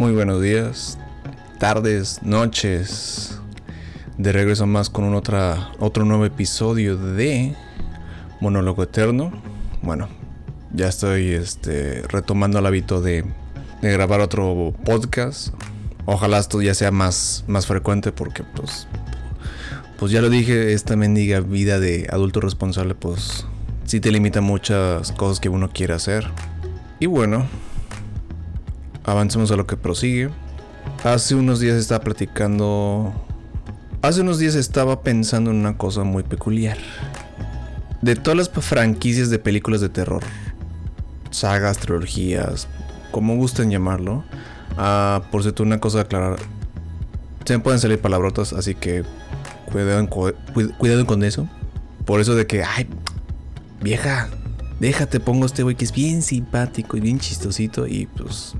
Muy buenos días, tardes, noches. De regreso más con un otra, otro nuevo episodio de Monólogo Eterno. Bueno, ya estoy este, retomando el hábito de, de grabar otro podcast. Ojalá esto ya sea más, más frecuente porque pues, pues ya lo dije, esta mendiga vida de adulto responsable pues sí te limita muchas cosas que uno quiere hacer. Y bueno, avancemos a lo que prosigue. Hace unos días estaba platicando. Hace unos días estaba pensando en una cosa muy peculiar. De todas las franquicias de películas de terror, sagas, trilogías, como gusten llamarlo. Ah, por cierto, una cosa a aclarar. Se me pueden salir palabrotas, así que cuidado, cuidado con eso. Por eso de que, ay, vieja, déjate, pongo este güey que es bien simpático y bien chistosito y pues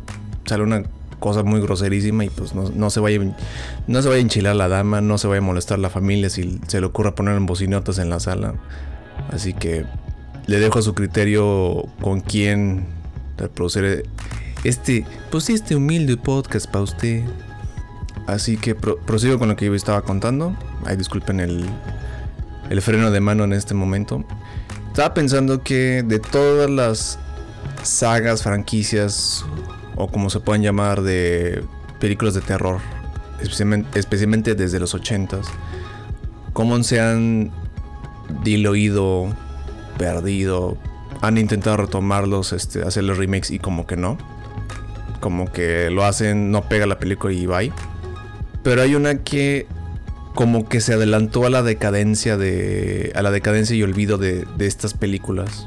sale una cosa muy groserísima y pues no, se vaya no se vaya a enchilar la dama, no se vaya a molestar la familia si se le ocurra poner en bocinotas en la sala. Así que le dejo a su criterio con quién reproducir este, pues este humilde podcast para usted. Así que prosigo con lo que yo estaba contando. Ay, disculpen el, el freno de mano en este momento. Estaba pensando que de todas las sagas, franquicias o como se pueden llamar, de películas de terror, especialmente, desde los 80s, cómo se han diluido, perdido, han intentado retomarlos, este, hacer los remakes y como que no. Como que lo hacen, no pega la película y bye. Pero hay una que como que se adelantó a la decadencia de a la decadencia y olvido de, de estas películas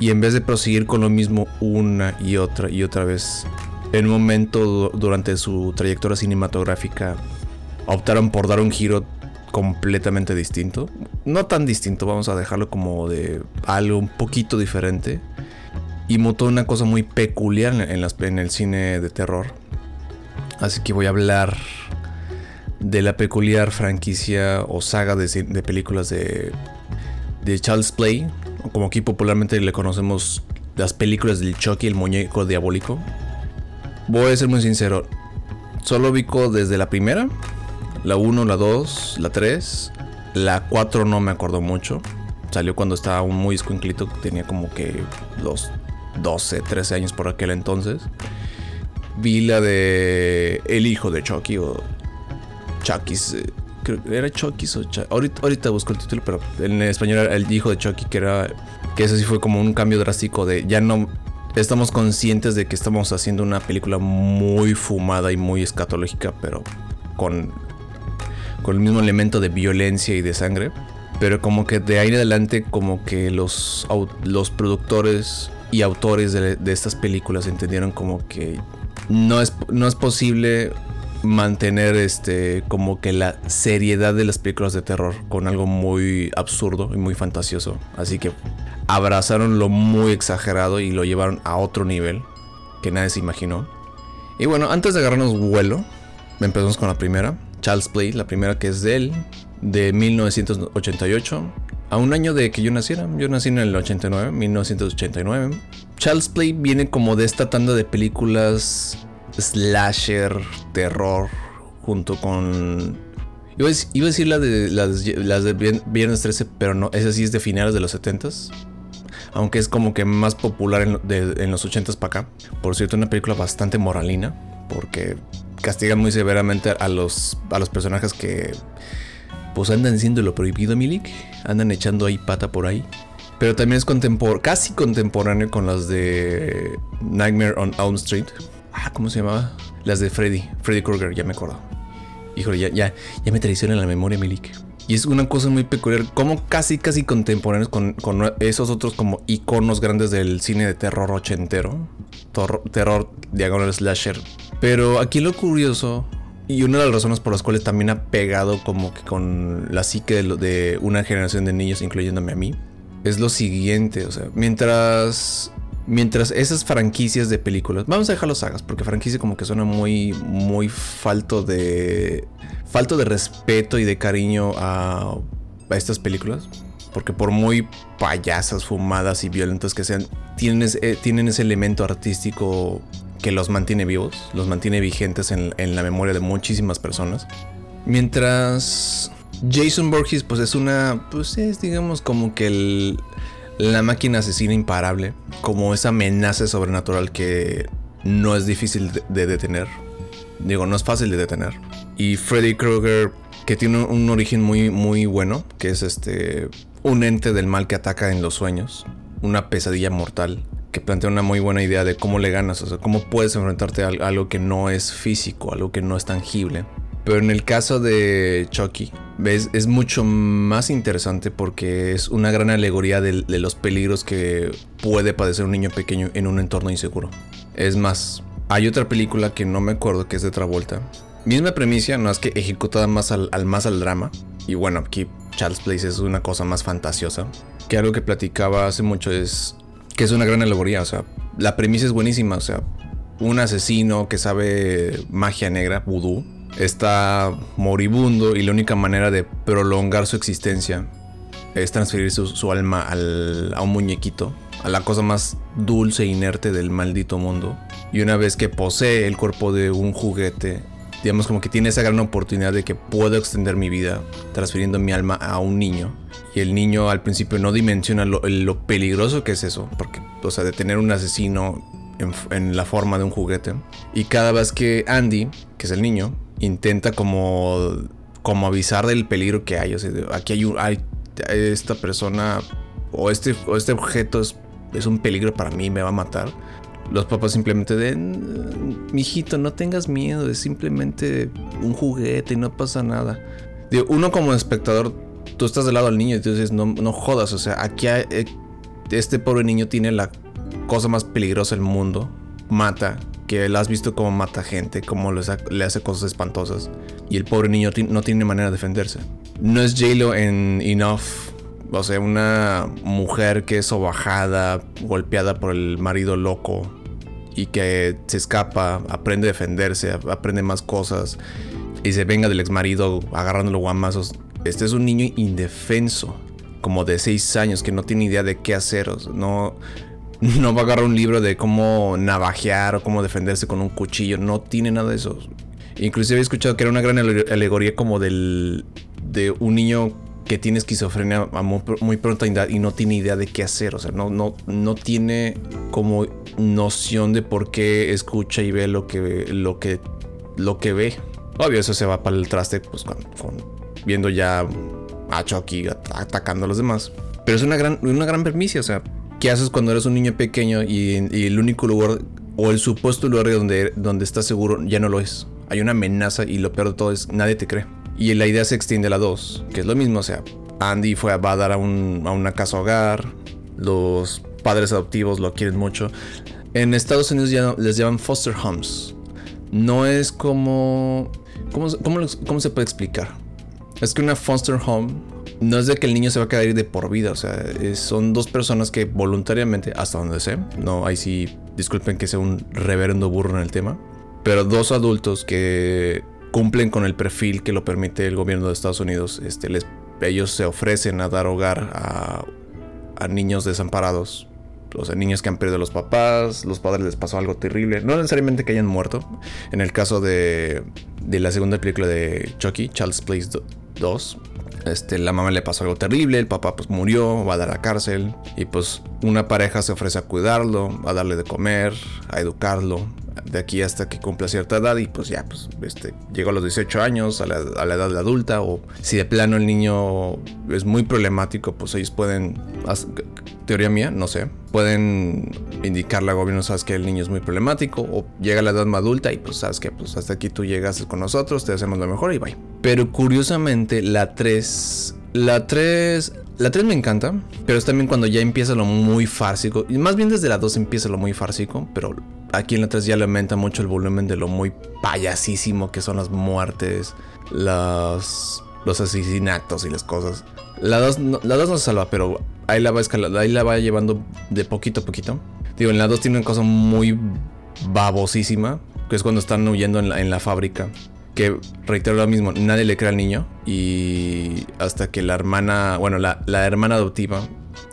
y en vez de proseguir con lo mismo una y otra y otra vez, en un momento durante su trayectoria cinematográfica optaron por dar un giro completamente distinto. No tan distinto, vamos a dejarlo como de algo un poquito diferente. Y mutó una cosa muy peculiar en, en el cine de terror. Así que voy a hablar de la peculiar franquicia o saga de, de películas de, de Charles Play, como aquí popularmente le conocemos las películas del Chucky, el muñeco diabólico. Voy a ser muy sincero, solo ubico desde la primera, la 1, la 2, la 3, la 4 no me acuerdo mucho. Salió cuando estaba un muy escuinclito, tenía como que los 12, 13 años por aquel entonces. Vi la de El hijo de Chucky o Chucky's eh, era Chucky o ahorita, ahorita busco el título, pero en español era el hijo de Chucky, que era. Que eso sí fue como un cambio drástico de ya no. Estamos conscientes de que estamos haciendo una película muy fumada y muy escatológica, pero con. con el mismo elemento de violencia y de sangre. Pero como que de ahí en adelante, como que los, los productores y autores de, de estas películas entendieron como que no es, no es posible mantener este como que la seriedad de las películas de terror con algo muy absurdo y muy fantasioso. Así que abrazaron lo muy exagerado y lo llevaron a otro nivel que nadie se imaginó. Y bueno, antes de agarrarnos vuelo, empezamos con la primera, Charles Play, la primera que es de él, de 1988. A un año de que yo naciera, yo nací en el 89, 1989. Charles Play viene como de esta tanda de películas slasher, terror, junto con... Iba a, decir, la de, las, de Viernes 13, pero no, esa sí es de finales de los 70s. Aunque es como que más popular en, los 80s para acá. Por cierto, una película bastante moralina, porque castigan muy severamente a los, a los personajes que pues andan siendo lo prohibido, Milik. Andan echando ahí pata por ahí. Pero también es casi contemporáneo con las de Nightmare on Elm Street. Ah, ¿cómo se llamaba? Las de Freddy. Freddy Krueger, ya me acuerdo. Híjole, ya, ya, ya me traiciona la memoria, Milik. Y es una cosa muy peculiar, como casi, casi contemporáneos con, esos otros como iconos grandes del cine de terror ochentero. terror diagonal slasher. Pero aquí lo curioso, y una de las razones por las cuales también ha pegado como que con la psique de, de una generación de niños, incluyéndome a mí, es lo siguiente. O sea, mientras Mientras esas franquicias de películas, vamos a dejar los sagas, porque franquicia como que suena muy, muy falto de, falto de respeto y de cariño a, estas películas. Porque por muy payasas, fumadas y violentas que sean, tienen eh, ese elemento artístico que los mantiene vivos, los mantiene vigentes en, en la memoria de muchísimas personas. Mientras Jason Borges, pues es una, pues es digamos como que el, la máquina asesina imparable, como esa amenaza sobrenatural que no es difícil de, detener. Digo, no es fácil de detener. Y Freddy Krueger, que tiene un, origen muy, muy bueno, que es este, un ente del mal que ataca en los sueños, una pesadilla mortal, que plantea una muy buena idea de cómo le ganas, o sea, cómo puedes enfrentarte a algo que no es físico, algo que no es tangible. Pero en el caso de Chucky, ¿ves? es mucho más interesante porque es una gran alegoría de, los peligros que puede padecer un niño pequeño en un entorno inseguro. Es más, hay otra película que no me acuerdo que es de Travolta. Misma premisa, no es que ejecutada más al, más al drama. Y bueno, aquí Charles Place es una cosa más fantasiosa. Que algo que platicaba hace mucho es que es una gran alegoría. O sea, la premisa es buenísima. O sea, un asesino que sabe magia negra, vudú, está moribundo y la única manera de prolongar su existencia es transferir su, alma a un muñequito, a la cosa más dulce e inerte del maldito mundo. Y una vez que posee el cuerpo de un juguete, digamos como que tiene esa gran oportunidad de que puedo extender mi vida transfiriendo mi alma a un niño. Y el niño al principio no dimensiona lo, peligroso que es eso, porque, o sea, de tener un asesino en la forma de un juguete. Y cada vez que Andy, que es el niño, intenta como, como avisar del peligro que hay. O sea, aquí hay, hay esta persona o este, este objeto es, un peligro para mí, me va a matar. Los papás simplemente de, mijito, no tengas miedo, es simplemente un juguete y no pasa nada. Uno como espectador, tú estás del lado del niño y tú dices, no, no jodas, o sea, aquí eh, este pobre niño tiene la cosa más peligrosa del mundo, mata, que él has visto cómo mata gente, cómo le, hace cosas espantosas. Y el pobre niño no tiene manera de defenderse. No es J-Lo en Enough. O sea, una mujer que es sobajada, golpeada por el marido loco y que se escapa, aprende a defenderse, aprende más cosas y se venga del ex marido agarrándolo guamazos. Este es un niño indefenso, como de 6 años, que no tiene idea de qué hacer. no, no va a agarrar un libro de cómo navajear o cómo defenderse con un cuchillo. No tiene nada de eso. Inclusive he escuchado que era una gran alegoría como del de un niño que tiene esquizofrenia a muy, pronta edad y no tiene idea de qué hacer. O sea, no, no, no tiene como noción de por qué escucha y ve lo que, lo que, lo que ve. Obvio, eso se va para el traste, pues con, viendo ya a Chucky atacando a los demás. Pero es una gran, una gran permisia, o sea, ¿Qué haces cuando eres un niño pequeño y, el único lugar o el supuesto lugar donde, donde estás seguro ya no lo es? Hay una amenaza y lo peor de todo es nadie te cree. Y la idea se extiende a la 2, que es lo mismo, o sea, Andy fue a, va a dar a, una casa hogar, los padres adoptivos lo quieren mucho. En Estados Unidos ya les llaman foster homes. No es como... ¿Cómo, cómo, cómo se puede explicar? Es que una foster home no es de que el niño se va a quedar ahí de por vida, o sea, son dos personas que voluntariamente, hasta donde sé, no, ahí sí, disculpen que sea un reverendo burro en el tema, pero dos adultos que cumplen con el perfil que lo permite el gobierno de Estados Unidos, este, les, ellos se ofrecen a dar hogar a, a niños desamparados. O sea, niños que han perdido a los papás, los padres les pasó algo terrible. No necesariamente que hayan muerto. En el caso de, de la segunda película de Chucky, Child's Place 2, este, la mamá le pasó algo terrible, el papá pues murió, va a dar a la cárcel y pues una pareja se ofrece a cuidarlo, a darle de comer, a educarlo, de aquí hasta que cumpla cierta edad y pues ya, pues este, llegó a los 18 años, a la, edad de adulta o si de plano el niño es muy problemático, pues ellos pueden, teoría mía, no sé, pueden indicarle al gobierno, sabes que el niño es muy problemático o llega a la edad adulta y pues sabes que pues hasta aquí tú llegas con nosotros, te hacemos lo mejor y bye. Pero curiosamente la 3, la 3 la 3 me encanta, pero es también cuando ya empieza lo muy fársico. Y más bien desde la 2 empieza lo muy fársico, pero aquí en la 3 ya le aumenta mucho el volumen de lo muy payasísimo que son las muertes, los, los asesinatos y las cosas. La 2 no, la no se salva, pero ahí la va escalando, ahí la va llevando de poquito a poquito. Digo, en la 2 tiene una cosa muy babosísima, que es cuando están huyendo en la fábrica que reitero lo mismo, nadie le cree al niño y hasta que la hermana, bueno, la, hermana adoptiva,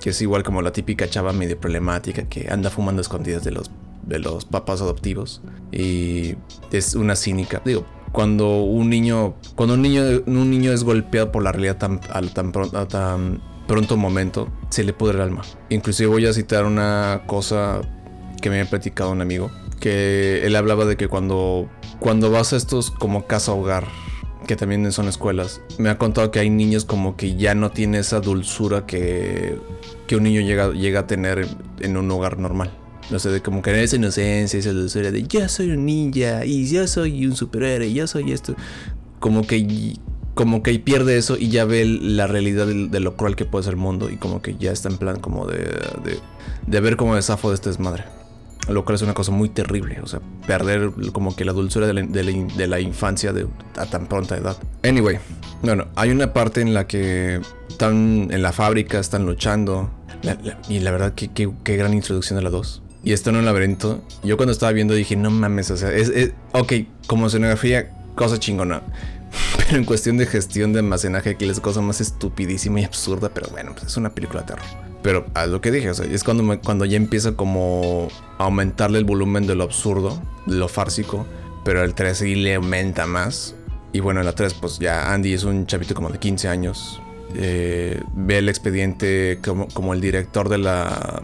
que es igual como la típica chava medio problemática que anda fumando escondidas de los de los papás adoptivos. Y es una cínica. Digo, cuando un niño, cuando un niño, un niño es golpeado por la realidad tan, tan, a tan pronto momento, se le pudre el alma. Inclusive voy a citar una cosa que me ha platicado un amigo, que él hablaba de que cuando, cuando vas a estos como casa hogar, que también son escuelas, me ha contado que hay niños como que ya no tiene esa dulzura que, que un niño llega, llega a tener en un hogar normal. No sé, como que esa inocencia, esa dulzura de yo soy un ninja y yo soy un superhéroe, yo soy esto. Como que como que pierde eso y ya ve la realidad de, lo cruel que puede ser el mundo y como que ya está en plan como de, de, ver cómo desafo de este desmadre. Lo cual es una cosa muy terrible, o sea, perder como que la dulzura de la, infancia a tan pronta edad. Anyway, bueno, hay una parte en la que están en la fábrica, están luchando. y la verdad, que qué gran introducción de la 2 y está en un laberinto. Yo cuando estaba viendo dije, no mames, o sea, es, ok, como escenografía, cosa chingona. Pero en cuestión de gestión de almacenaje, aquí es cosa más estupidísima y absurda, pero bueno, pues es una película de terror. Pero a lo que dije, o sea, es cuando, cuando ya empieza como a aumentarle el volumen de lo absurdo, de lo fársico, pero el 3 sí le aumenta más. Y bueno, en la 3, pues ya Andy es un chavito como de 15 años. Eh, ve el expediente como, como el director de la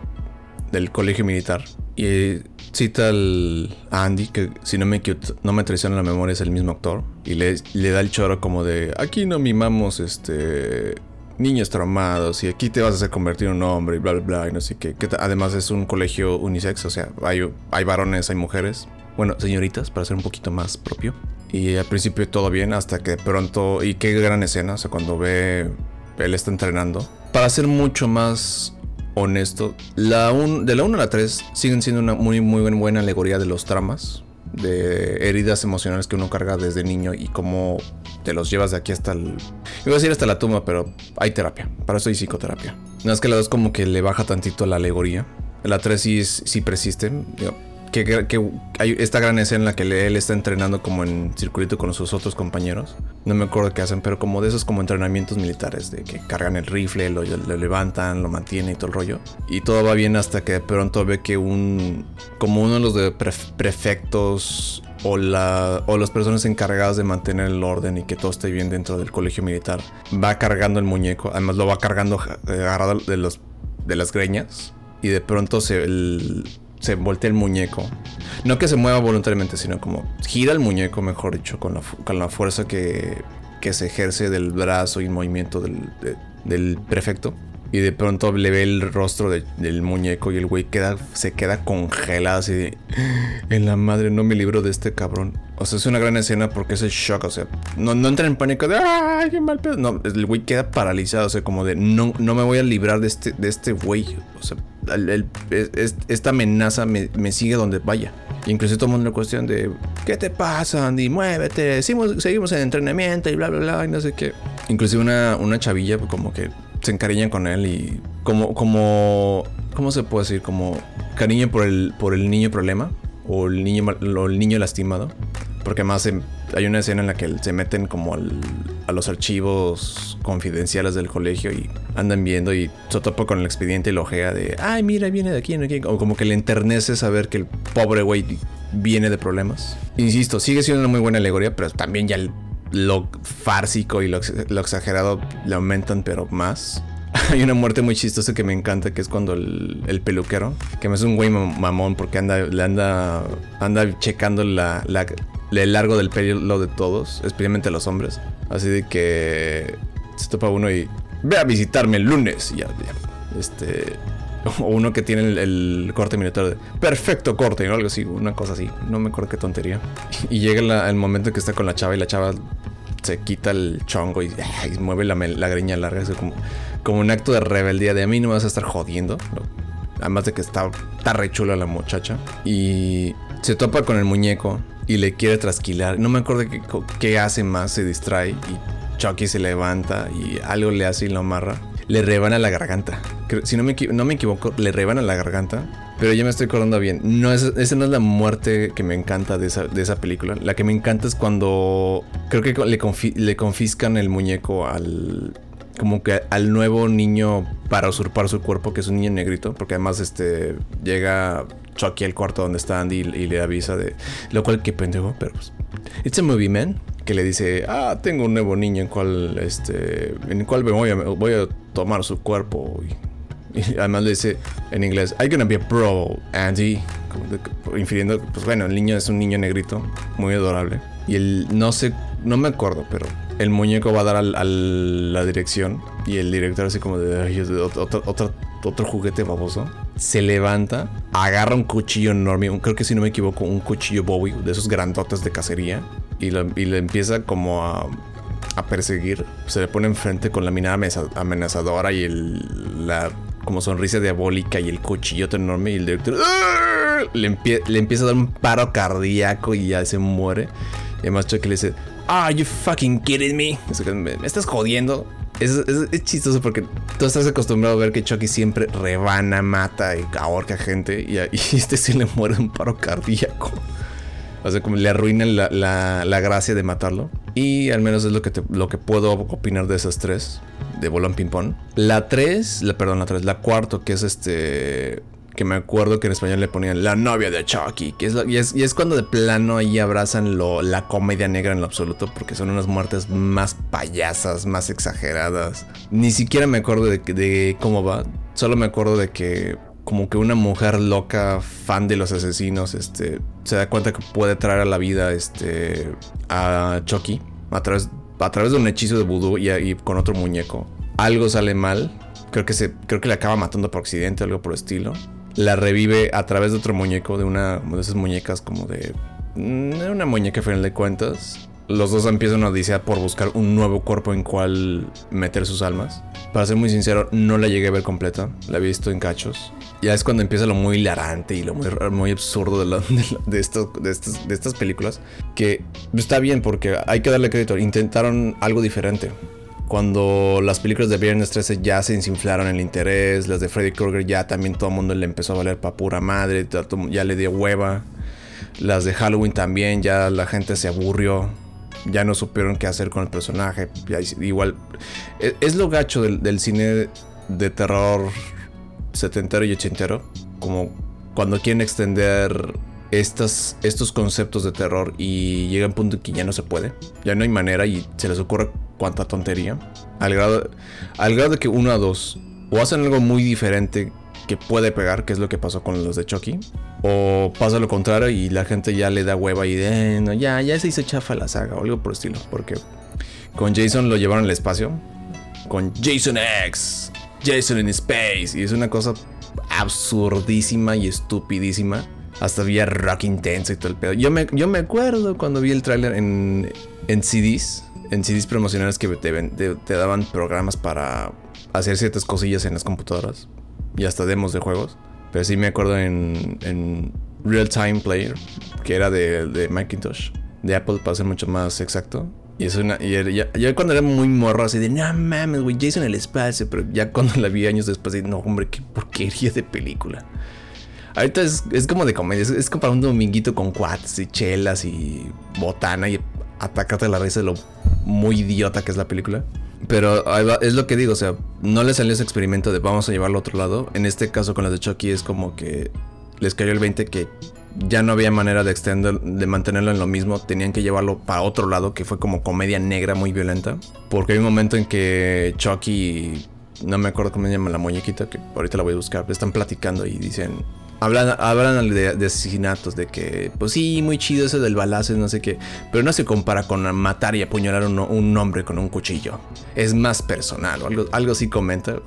del colegio militar. Y cita al, Andy, que si no me, no me traiciona la memoria es el mismo actor. Y le, le da el choro como de, aquí no mimamos este niños traumados y aquí te vas a hacer convertir en un hombre y bla, bla, bla. Y no sé qué. además es un colegio unisex, o sea, hay, hay varones, hay mujeres. Bueno, señoritas, para ser un poquito más propio. Y al principio todo bien, hasta que pronto. Y qué gran escena, o sea, cuando ve. Él está entrenando. Para ser mucho más honesto, la de la 1 a la 3 siguen siendo una muy, muy buena alegoría de los tramas, de heridas emocionales que uno carga desde niño y cómo te los llevas de aquí hasta el. Iba a decir hasta la tumba, pero hay terapia. Para eso hay psicoterapia. No es que la 2 como que le baja tantito la alegoría. La 3 sí, sí persiste que, hay esta gran escena en la que él está entrenando como en circulito con sus otros compañeros. No me acuerdo qué hacen, pero como de esos como entrenamientos militares, de que cargan el rifle, lo, levantan, lo mantienen y todo el rollo. Y todo va bien hasta que de pronto ve que un, como uno de los prefectos o, la, o las personas encargadas de mantener el orden y que todo esté bien dentro del colegio militar, va cargando el muñeco, además lo va cargando agarrado de, los, de las greñas. Y de pronto se, se voltea el muñeco. No que se mueva voluntariamente, sino como gira el muñeco, mejor dicho, con la, con la fuerza que, que se ejerce del brazo y movimiento del, del prefecto. Y de pronto le ve el rostro del muñeco y el güey queda, se queda congelado así de... En la madre no me libro de este cabrón. O sea, es una gran escena porque es el shock. O sea, no, no entra en pánico de... ¡Ay, qué mal pedo! No, el güey queda paralizado. O sea, como de... No, no me voy a librar de este, de este güey. O sea, esta amenaza me, sigue donde vaya. incluso el mundo cuestión de... ¿Qué te pasa, Andy? Muévete. Seguimos, seguimos en entrenamiento y bla, bla, bla. Y no sé qué. Inclusive una, una chavilla como que se encariñan con él y como, como, ¿cómo se puede decir? Como cariño por el, por el niño problema o el niño, el niño lastimado. Porque además hay una escena en la que se meten como a los archivos confidenciales del colegio y andan viendo y se topa con el expediente y lo ojea de, ay, mira, viene de aquí, aquí. O como que le enternece saber que el pobre güey viene de problemas. Insisto, sigue siendo una muy buena alegoría, pero también ya lo fársico y lo, exagerado le aumentan, pero más. Hay una muerte muy chistosa que me encanta, que es cuando el, peluquero, que me es un güey mamón porque anda, le anda, anda checando la, la, el largo del pelo de todos, especialmente los hombres. Así de que se topa uno y ve a visitarme el lunes. Y ya, este, o uno que tiene el, corte militar de perfecto corte, o algo así, una cosa así. No me acuerdo qué tontería. Y llega el momento en que está con la chava y la chava se quita el chongo y, mueve la, la, greña larga. Es como, como un acto de rebeldía de a mí no me vas a estar jodiendo. Además de que está, está re chula la muchacha. Y se topa con el muñeco y le quiere trasquilar. No me acuerdo qué, qué hace más, se distrae y Chucky se levanta y algo le hace y lo amarra le rebana la garganta. Si no me, no me equivoco, le rebana la garganta. Pero ya me estoy acordando bien. No es, esa no es la muerte que me encanta de esa, de esa película. La que me encanta es cuando creo que le, le confiscan el muñeco al, como que al nuevo niño para usurpar su cuerpo, que es un niño negrito, porque además este llega Chucky al cuarto donde está Andy y, le avisa de. Lo cual, qué pendejo, pero pues. It's a movie, man. Que le dice, ah, tengo un nuevo niño en cual, este, en cual me voy a, voy a tomar su cuerpo. Y, y además le dice en inglés, I'm gonna be a bro, Andy. infiriendo, pues bueno, el niño es un niño negrito, muy adorable. Y él, no sé, no me acuerdo, pero el muñeco va a dar a la dirección. Y el director así como de, otro, otro, otro juguete baboso se levanta, agarra un cuchillo enorme, creo que si no me equivoco, un cuchillo Bowie, de esos grandotes de cacería, y, le empieza como a, perseguir. Se le pone enfrente con la mirada amenazadora y el, la como sonrisa diabólica y el cuchillote enorme, y el director le, le, empieza a dar un paro cardíaco y ya se muere. Y además Chucky le dice, Ah, you fucking kidding me? ¿Me estás jodiendo? Es, chistoso porque tú estás acostumbrado a ver que Chucky siempre rebana, mata y ahorca gente. Y, este sí le muere un paro cardíaco. O sea, como le arruina la, gracia de matarlo. Y al menos es lo que, lo que puedo opinar de esas tres. De Bolón Ping Pong. La 3, la, perdón, la 3, la cuarto, que es este que me acuerdo que en español le ponían la novia de Chucky, que es, y, es cuando de plano ahí abrazan lo, la comedia negra en lo absoluto, porque son unas muertes más payasas, más exageradas. Ni siquiera me acuerdo de, de cómo va, solo me acuerdo de que como que una mujer loca, fan de los asesinos, este, se da cuenta que puede traer a la vida este, a Chucky a través, a través de un hechizo de vudú y, con otro muñeco. Algo sale mal, creo que, se, creo que le acaba matando por accidente o algo por el estilo la revive a través de otro muñeco, de una de esas muñecas como de, mm, una muñeca final de cuentas. Los dos empiezan a odisea por buscar un nuevo cuerpo en cual meter sus almas. Para ser muy sincero, no la llegué a ver completa, la he visto en cachos. Ya es cuando empieza lo muy hilarante y lo muy, absurdo de estas películas. Que está bien porque hay que darle crédito. Intentaron algo diferente. Cuando las películas de Viernes 13 ya se desinflaron el interés, las de Freddy Krueger ya también todo el mundo le empezó a valer pa' pura madre, ya le dio hueva. Las de Halloween también, ya la gente se aburrió, ya no supieron qué hacer con el personaje. igual, e, es, lo gacho del, cine de terror setentero y ochentero, como cuando quieren extender estas, estos conceptos de terror y llega un punto en que ya no se puede, ya no hay manera y se les ocurre cuánta tontería. Al grado, al grado de que uno a dos o hacen algo muy diferente que puede pegar, que es lo que pasó con los de Chucky, o pasa lo contrario y la gente ya le da hueva y de, no, ya, ya se hizo chafa la saga o algo por el estilo, porque con Jason lo llevaron al espacio, con Jason X, Jason in Space, y es una cosa absurdísima y estupidísima. Hasta había rock intenso y todo el pedo. Yo me, yo me acuerdo cuando vi el tráiler en, en CDs en CDs promocionales que te, daban programas para hacer ciertas cosillas en las computadoras y hasta demos de juegos. Pero sí me acuerdo en, Real Time Player, que era de, Macintosh, de Apple, para ser mucho más exacto. Y es una. Y ya, cuando era muy morro, así de no mames, güey, Jason el espacio. Pero ya cuando la vi años después, de no, hombre, qué porquería de película. Ahorita es, como de comedia, es, como para un dominguito con cuates y chelas y botana y atacarte la risa de lo muy idiota que es la película. Pero es lo que digo, o sea, no le salió ese experimento de vamos a llevarlo a otro lado. En este caso con las de Chucky es como que les cayó el 20 que ya no había manera de extender, de mantenerlo en lo mismo. Tenían que llevarlo para otro lado, que fue como comedia negra muy violenta. Porque hay un momento en que Chucky, no me acuerdo cómo se llama la muñequita, que ahorita la voy a buscar, están platicando y dicen, Hablan, de, asesinatos, de que, pues sí, muy chido eso del balazo, no sé qué. Pero no se compara con matar y apuñalar un, hombre con un cuchillo. Es más personal, o algo, algo así comenta.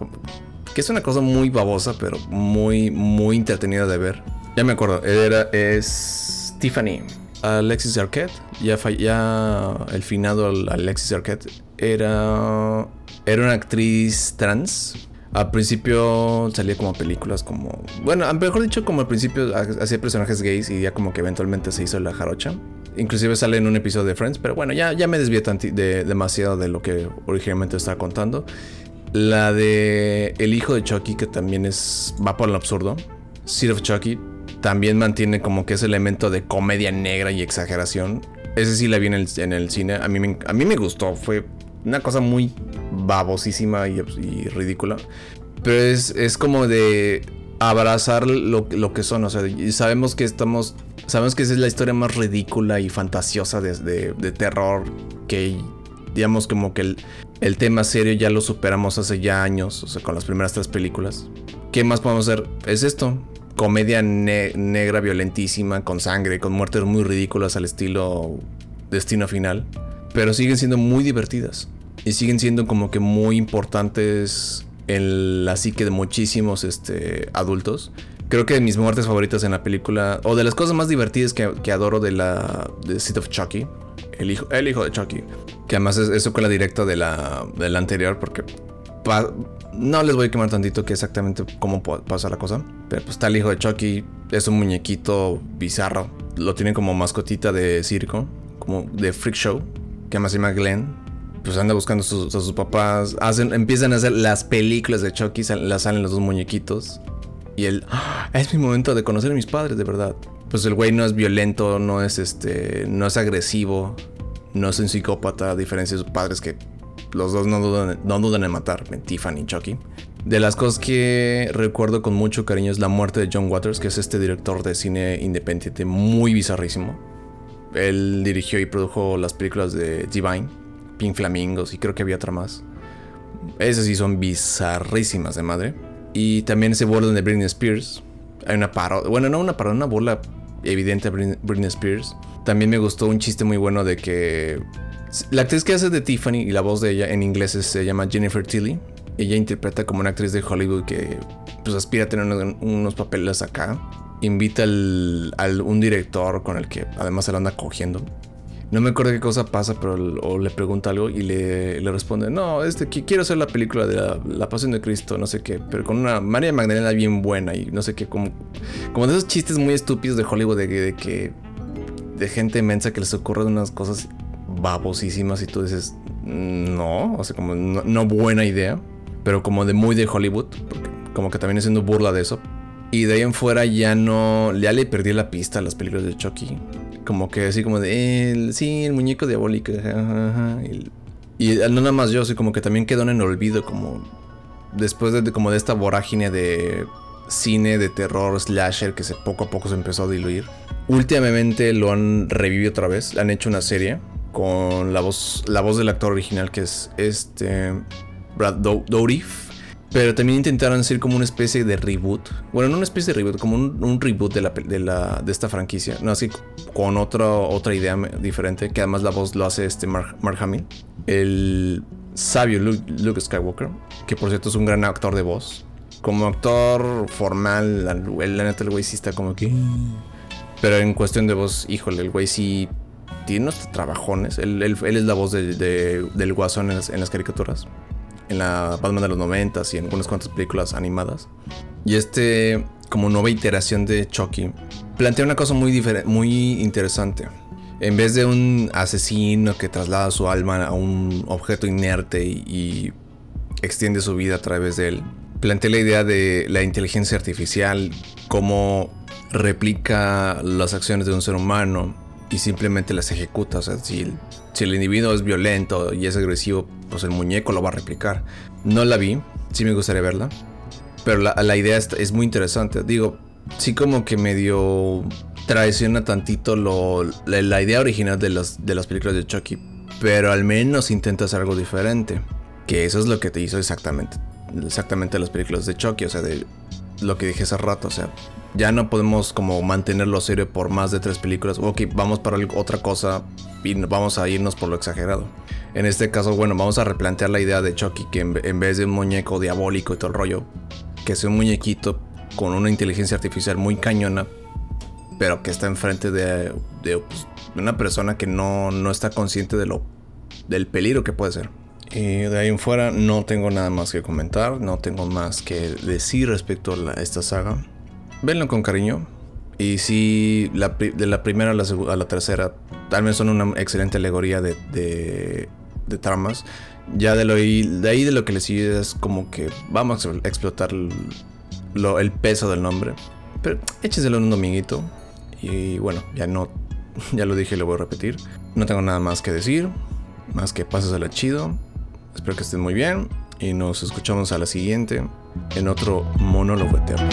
Que es una cosa muy babosa, pero muy, muy entretenida de ver. Ya me acuerdo, era, es Tiffany. Alexis Arquette, ya, ya el finado Alexis Arquette, era, era una actriz trans al principio salía como películas como... Bueno, mejor dicho, como al principio hacía personajes gays y ya como que eventualmente se hizo la jarocha. Inclusive sale en un episodio de Friends, pero bueno, ya, ya me desvié de, demasiado de lo que originalmente estaba contando. La de El hijo de Chucky, que también es va por lo absurdo. Seed of Chucky también mantiene como que ese elemento de comedia negra y exageración. Ese sí la vi en el, en el cine. A mí, a mí me gustó. Fue una cosa muy babosísima y, ridícula. Pero es, como de abrazar lo, que son. O sea, y sabemos que estamos. Sabemos que esa es la historia más ridícula y fantasiosa de, de, terror. Que digamos como que el, el, tema serio ya lo superamos hace ya años. O sea, con las primeras tres películas. ¿Qué más podemos hacer? Es esto. Comedia negra, violentísima, con sangre, con muertes muy ridículas al estilo Destino Final. Pero siguen siendo muy divertidas. Y siguen siendo como que muy importantes en la psique de muchísimos este, adultos. Creo que de mis muertes favoritas en la película, o de las cosas más divertidas que, adoro de la de Seed of Chucky, el hijo, el hijo de Chucky, que además es, con la directa de la, de la anterior, porque no les voy a quemar tantito que exactamente cómo pasa la cosa, pero pues está el hijo de Chucky, es un muñequito bizarro, lo tienen como mascotita de circo, como de freak show, que además se llama Glenn, pues anda buscando a sus, papás. Hacen, empiezan a hacer las películas de Chucky, las salen los dos muñequitos. Y él, ah, es mi momento de conocer a mis padres, de verdad. Pues el güey no es violento, no es este, no es agresivo, no es un psicópata, a diferencia de sus padres que los dos no dudan, en matar, Tiffany y Chucky. De las cosas que recuerdo con mucho cariño es la muerte de John Waters, que es este director de cine independiente muy bizarrísimo. Él dirigió y produjo las películas de Divine, Pink Flamingos y creo que había otra más. Esas sí son bizarrísimas de madre. Y también ese burla de Britney Spears. Hay una parodia, bueno, no una parodia, una burla evidente de Britney Spears. También me gustó un chiste muy bueno de que la actriz que hace de Tiffany y la voz de ella en inglés se llama Jennifer Tilly. Ella interpreta como una actriz de Hollywood que pues aspira a tener unos, papeles acá. Invita al, un director con el que además se lo anda cogiendo no me acuerdo qué cosa pasa, pero o le pregunta algo y le, responde, no, este, quiero hacer la película de la, Pasión de Cristo, no sé qué, pero con una María Magdalena bien buena y no sé qué, como, de esos chistes muy estúpidos de Hollywood de, que de gente inmensa que les ocurren unas cosas babosísimas y tú dices, no, o sea, como no, buena idea, pero como de muy de Hollywood, como que también haciendo burla de eso. Y de ahí en fuera ya no, ya le perdí la pista a las películas de Chucky como que así como de, el, sí, el muñeco diabólico. y, no nada más yo, así como que también quedó en el olvido, como después de, como de esta vorágine de cine de terror slasher que se, poco a poco se empezó a diluir. Últimamente lo han revivido otra vez, han hecho una serie con la voz, la voz del actor original que es este Brad Dourif pero también intentaron hacer como una especie de reboot. Bueno, no una especie de reboot, como un, reboot de, la, de, la, de esta franquicia. No, así con otra, otra idea diferente. Que además la voz lo hace este Mark, Hamill. El sabio Luke, Skywalker. Que por cierto es un gran actor de voz. Como actor formal, la, neta el güey sí está como que... Pero en cuestión de voz, híjole, el güey sí tiene unos trabajones. Él, es la voz del guasón en las caricaturas en la Batman de los 90 y en algunas cuantas películas animadas. Y este, como nueva iteración de Chucky, plantea una cosa muy, muy interesante. En vez de un asesino que traslada su alma a un objeto inerte y, extiende su vida a través de él, plantea la idea de la inteligencia artificial, cómo replica las acciones de un ser humano y simplemente las ejecuta. O sea, si si el individuo es violento y es agresivo, pues el muñeco lo va a replicar. No la vi, sí me gustaría verla. Pero la, idea es, muy interesante. Digo, sí como que medio traiciona tantito lo, la, idea original de las, de las películas de Chucky. Pero al menos intenta hacer algo diferente. Que eso es lo que te hizo exactamente. Exactamente las películas de Chucky. O sea, de lo que dije hace rato. O sea, ya no podemos como mantenerlo serio por más de tres películas. Ok, vamos para otra cosa y vamos a irnos por lo exagerado. En este caso, bueno, vamos a replantear la idea de Chucky que en, vez de un muñeco diabólico y todo el rollo, que sea un muñequito con una inteligencia artificial muy cañona, pero que está enfrente de, de, pues, una persona que no, no está consciente de lo, del peligro que puede ser. Y de ahí en fuera no tengo nada más que comentar, no tengo más que decir respecto a esta saga. Venlo con cariño, y sí, de la primera a la, tercera, tal vez son una excelente alegoría de, tramas. Ya de, lo, de ahí de lo que le sigue es como que vamos a explotar el, el peso del nombre. Pero écheselo en un dominguito. Y bueno, ya no, ya lo dije y lo voy a repetir. No tengo nada más que decir, más que pásaselo chido. Espero que estén muy bien y nos escuchamos a la siguiente en otro monólogo eterno.